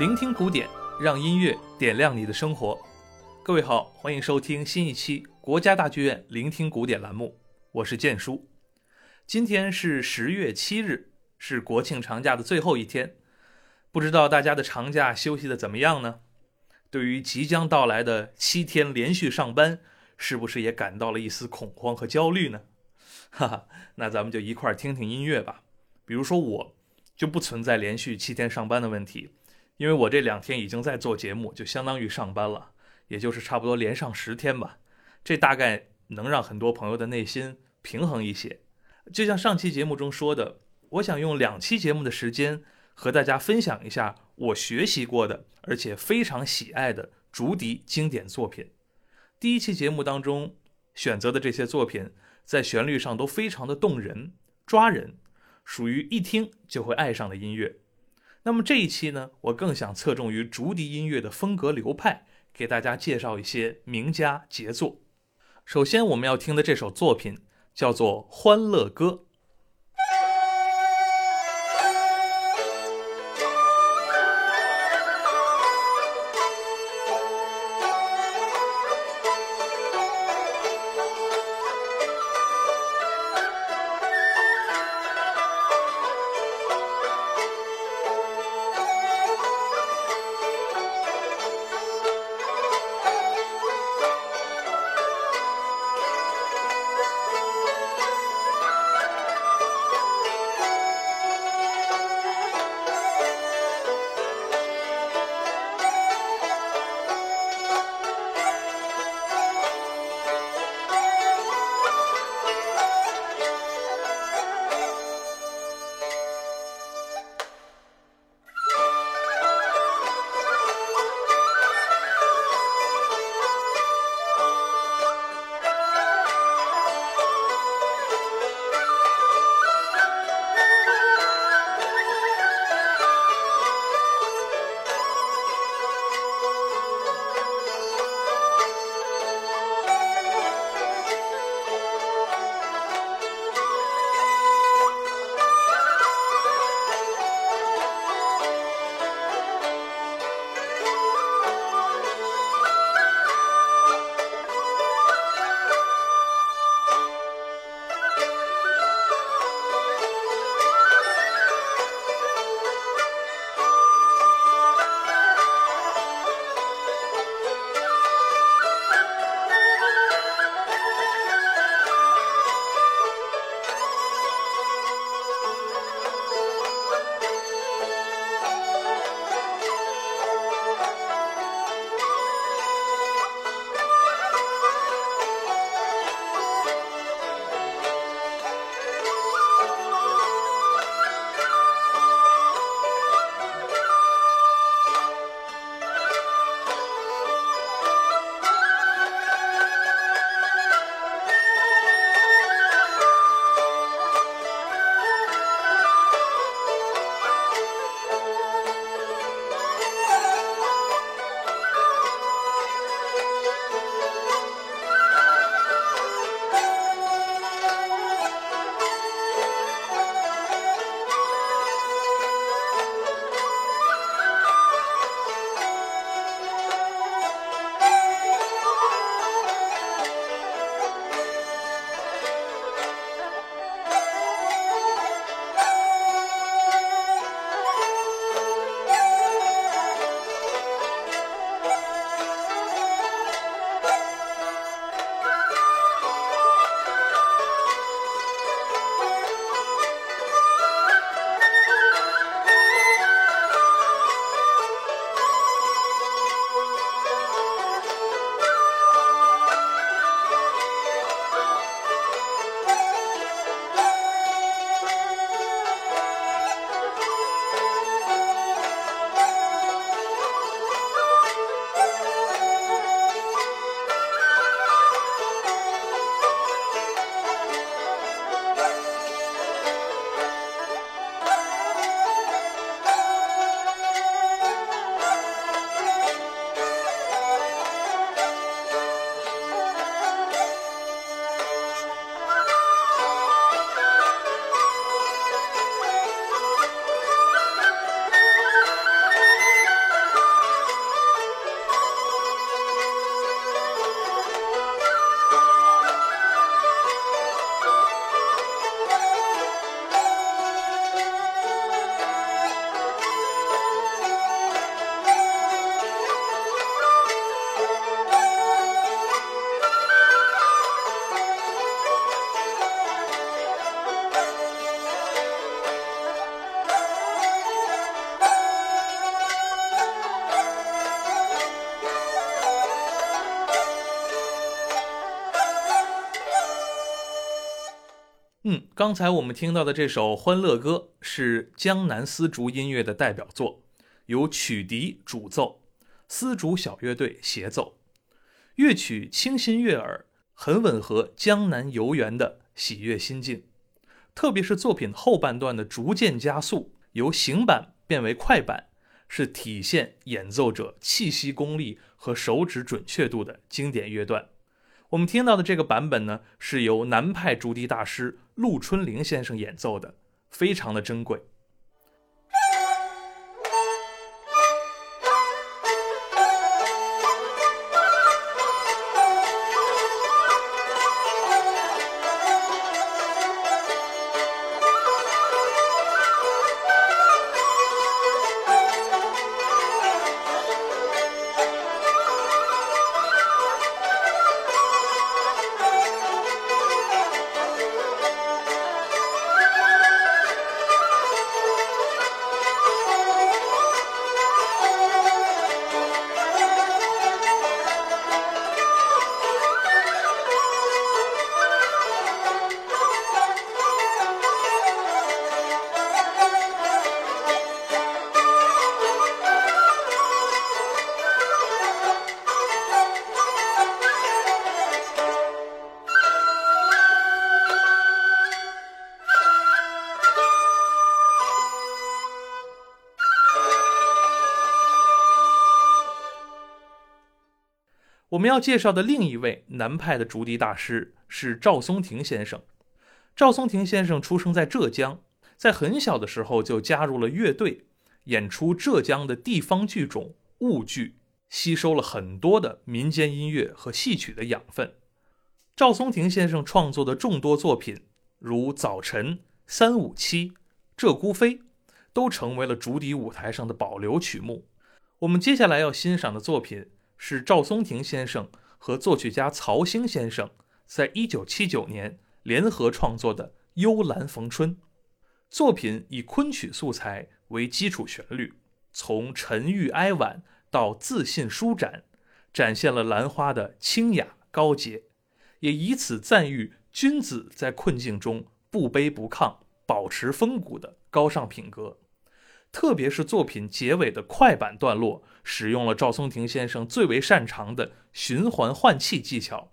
聆听古典，让音乐点亮你的生活。各位好，欢迎收听新一期国家大剧院聆听古典栏目，我是建叔。今天是十月七日，是国庆长假的最后一天。不知道大家的长假休息的怎么样呢？对于即将到来的七天连续上班，是不是也感到了一丝恐慌和焦虑呢？哈哈，那咱们就一块儿听听音乐吧。比如说我，就不存在连续七天上班的问题，因为我这两天已经在做节目，就相当于上班了，也就是差不多连上十天吧。这大概能让很多朋友的内心平衡一些。就像上期节目中说的，我想用两期节目的时间和大家分享一下我学习过的，而且非常喜爱的竹笛经典作品。第一期节目当中选择的这些作品，在旋律上都非常的动人、抓人。属于一听就会爱上的音乐。那么这一期呢，我更想侧重于竹笛音乐的风格流派，给大家介绍一些名家杰作。首先我们要听的这首作品叫做《欢乐歌》。嗯，刚才我们听到的这首《欢乐歌》是江南丝竹音乐的代表作，由曲笛主奏，丝竹小乐队协奏，乐曲清新悦耳，很吻合江南游园的喜悦心境。特别是作品后半段的逐渐加速，由行板变为快板，是体现演奏者气息功力和手指准确度的经典乐段。我们听到的这个版本呢，是由南派竹笛大师陆春玲先生演奏的，非常的珍贵。我们要介绍的另一位南派的竹笛大师是赵松庭先生。赵松庭先生出生在浙江，在很小的时候就加入了乐队，演出浙江的地方剧种婺剧，吸收了很多的民间音乐和戏曲的养分。赵松庭先生创作的众多作品，如《早晨》《三五七》《鹧鸪飞》，都成为了竹笛舞台上的保留曲目。我们接下来要欣赏的作品。是赵松庭先生和作曲家曹兴先生在一九七九年联合创作的《幽兰逢春》作品，以昆曲素材为基础旋律，从沉郁哀婉到自信舒展，展现了兰花的清雅高洁，也以此赞誉君子在困境中不卑不亢、保持风骨的高尚品格。特别是作品结尾的快板段落，使用了赵松庭先生最为擅长的循环换气技巧，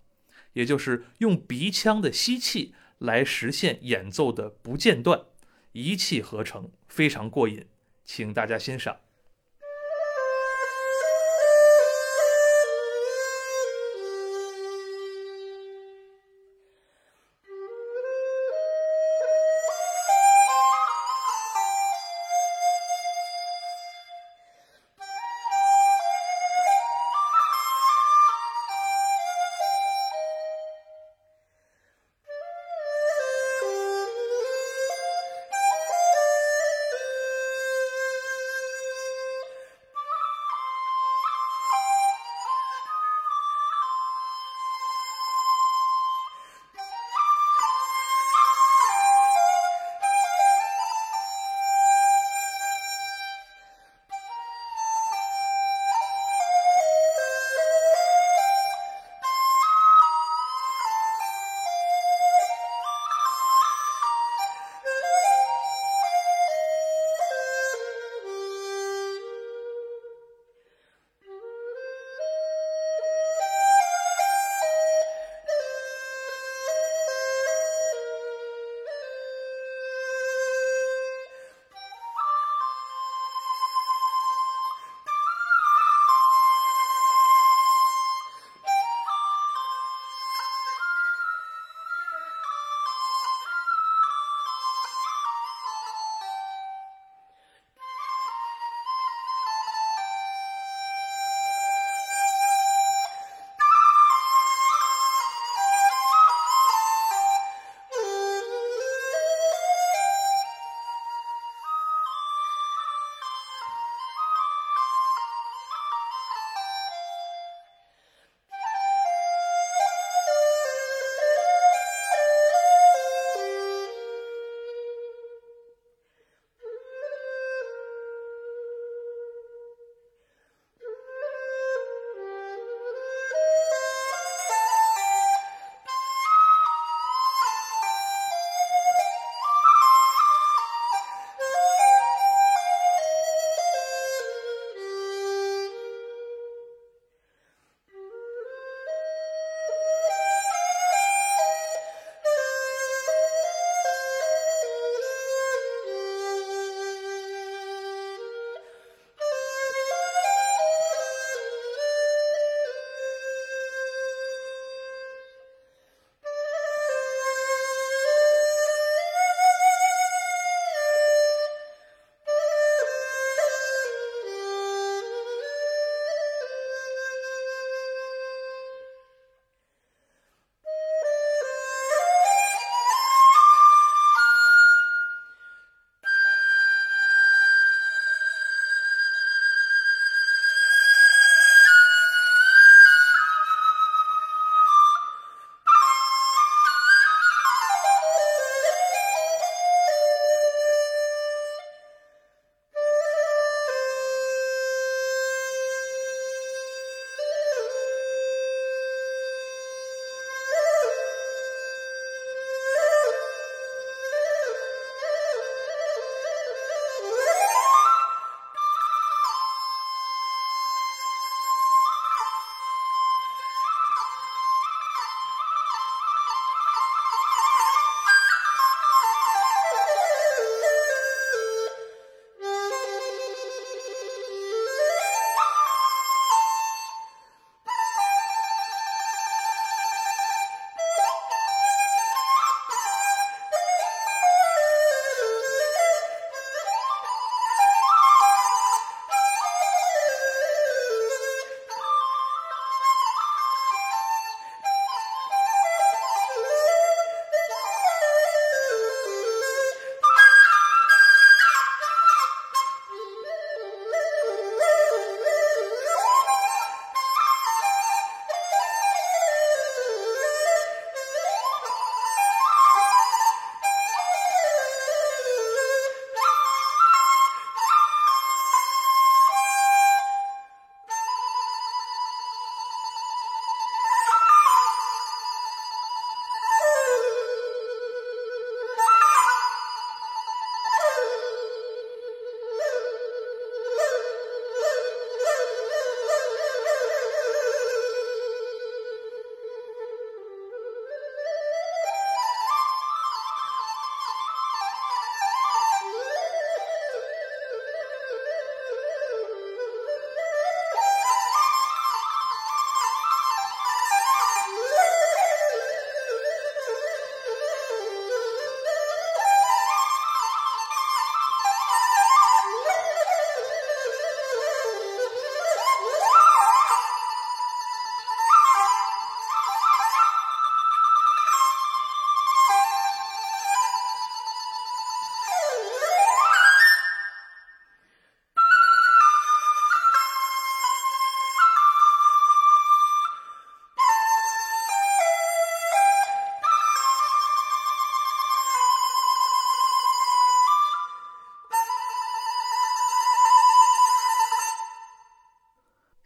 也就是用鼻腔的吸气来实现演奏的不间断，一气呵成，非常过瘾，请大家欣赏。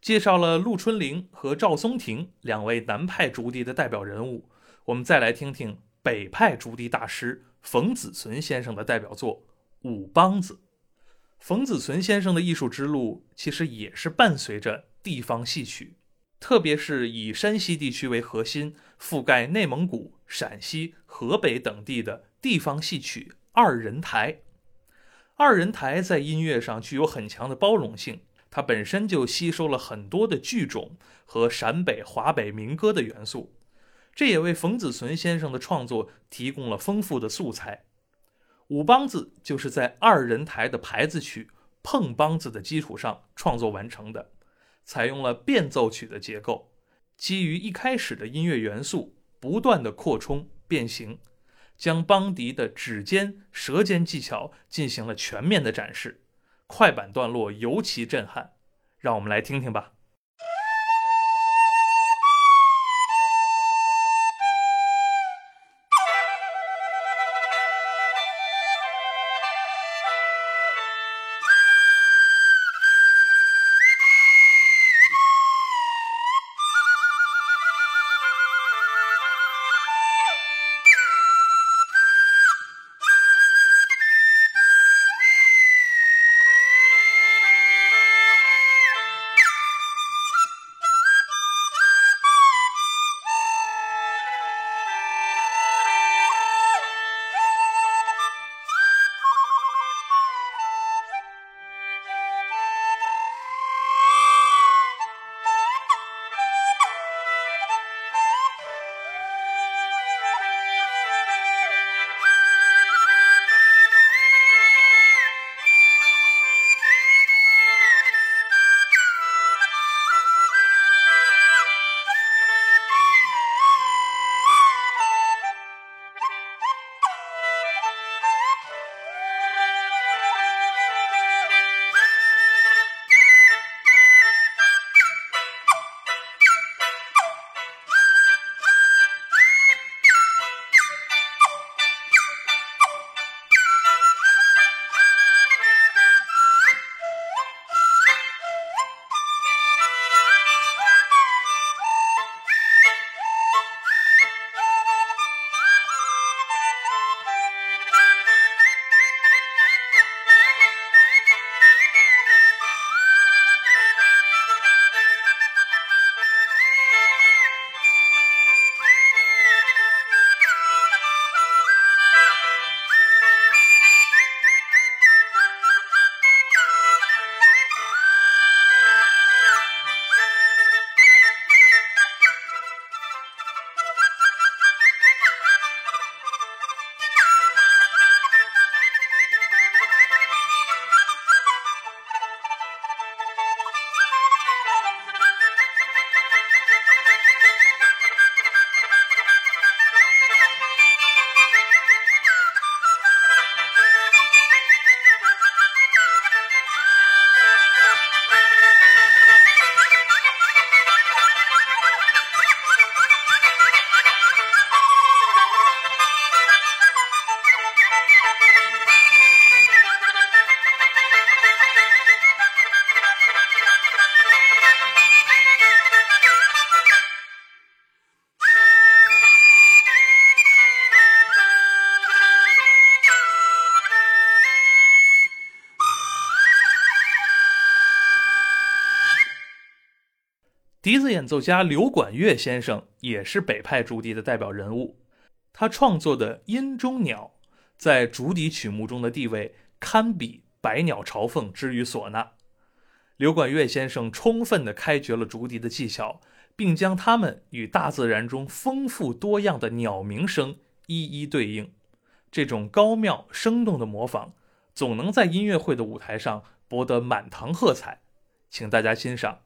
介绍了陆春龄和赵松庭两位南派竹笛的代表人物，我们再来听听北派竹笛大师冯子存先生的代表作《五梆子》。冯子存先生的艺术之路其实也是伴随着地方戏曲，特别是以山西地区为核心，覆盖内蒙古、陕西、河北等地的地方戏曲二人台。二人台在音乐上具有很强的包容性。它本身就吸收了很多的剧种和陕北、华北民歌的元素，这也为冯子存先生的创作提供了丰富的素材。五梆子就是在二人台的牌子曲《碰梆子》的基础上创作完成的，采用了变奏曲的结构，基于一开始的音乐元素，不断的扩充变形，将梆笛的指尖、舌尖技巧进行了全面的展示。快板段落尤其震撼，让我们来听听吧。笛子演奏家刘管乐先生也是北派竹笛的代表人物，他创作的《阴中鸟》在竹笛曲目中的地位堪比《百鸟朝凤》之于唢呐。刘管乐先生充分地开掘了竹笛的技巧，并将它们与大自然中丰富多样的鸟鸣声一一对应。这种高妙生动的模仿，总能在音乐会的舞台上博得满堂喝彩。请大家欣赏。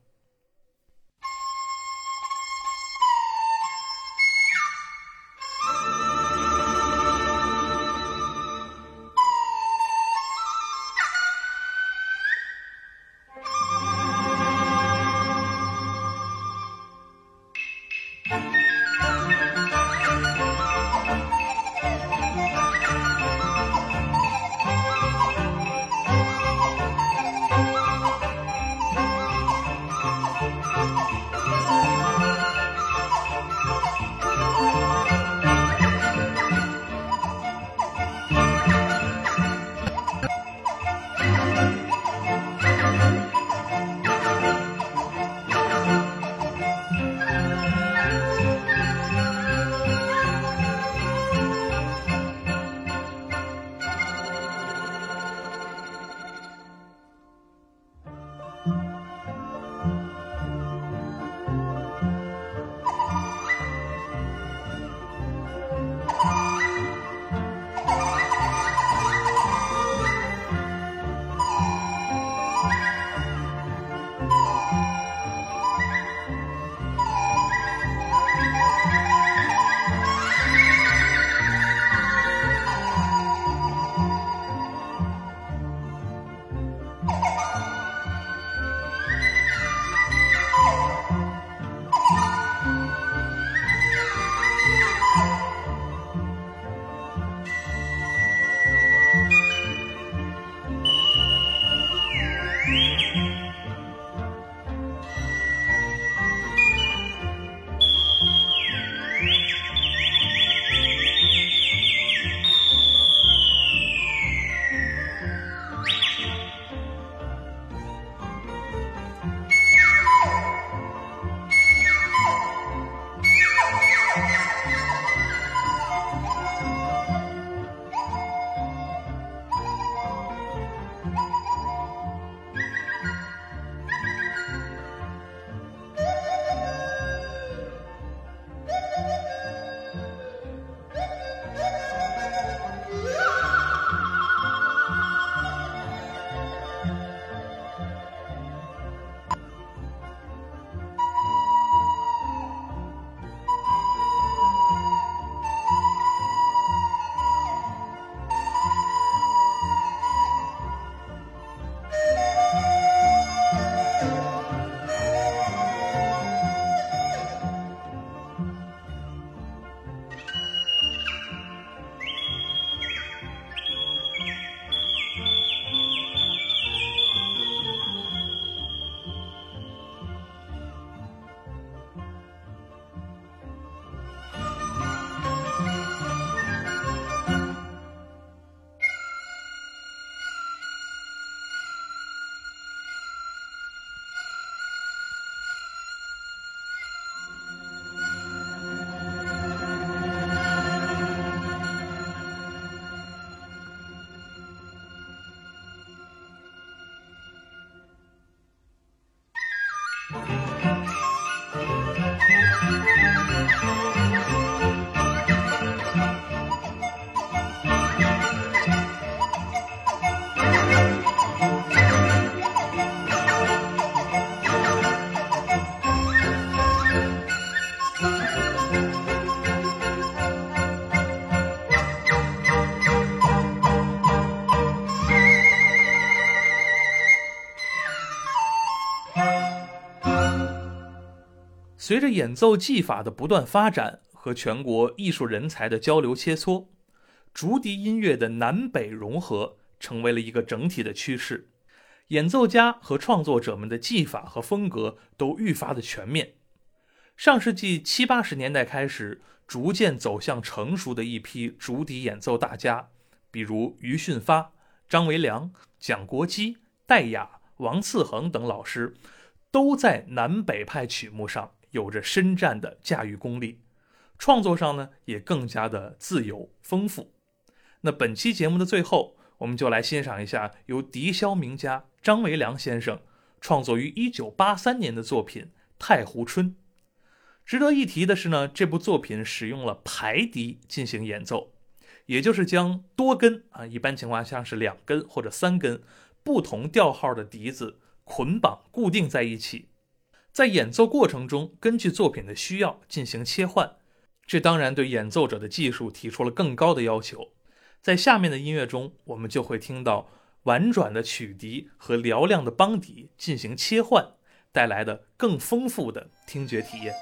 随着演奏技法的不断发展和全国艺术人才的交流切磋，竹笛音乐的南北融合成为了一个整体的趋势。演奏家和创作者们的技法和风格都愈发的全面。上世纪七八十年代开始，逐渐走向成熟的一批竹笛演奏大家，比如余训发、张维良、蒋国基、戴雅、王次恒等老师，都在南北派曲目上。有着深湛的驾驭功力，创作上呢也更加的自由丰富。那本期节目的最后，我们就来欣赏一下由笛箫名家张维良先生创作于1983年的作品《太湖春》。值得一提的是呢，这部作品使用了排笛进行演奏，也就是将多根啊，一般情况下是两根或者三根不同调号的笛子捆绑固定在一起。在演奏过程中，根据作品的需要进行切换，这当然对演奏者的技术提出了更高的要求。在下面的音乐中，我们就会听到婉转的曲笛和嘹亮的邦笛进行切换，带来的更丰富的听觉体验。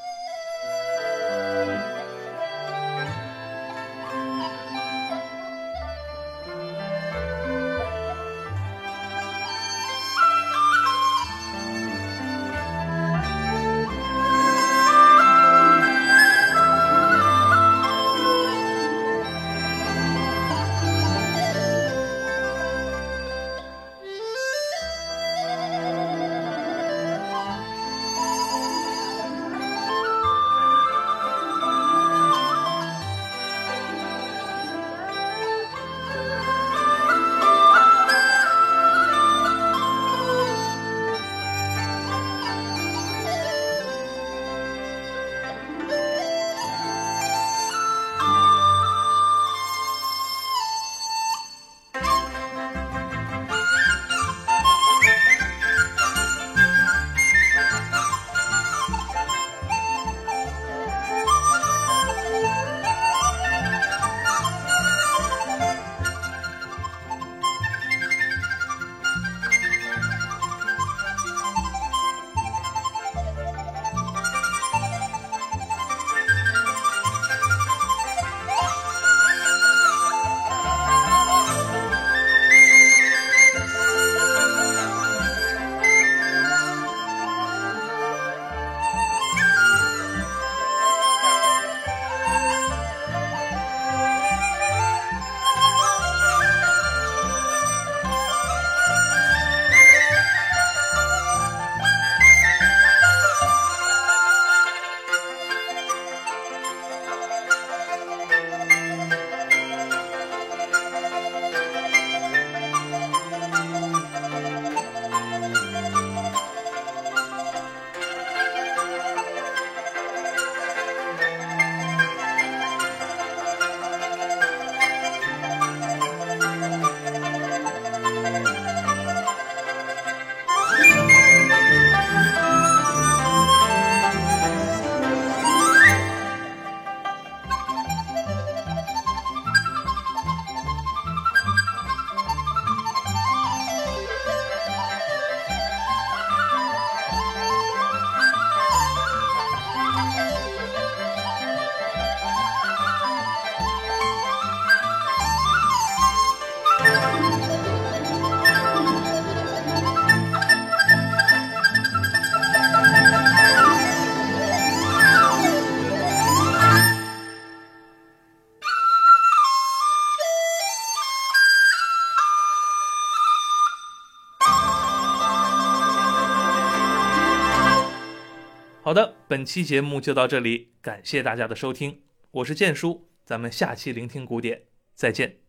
本期节目就到这里，感谢大家的收听，我是建叔，咱们下期聆听古典再见。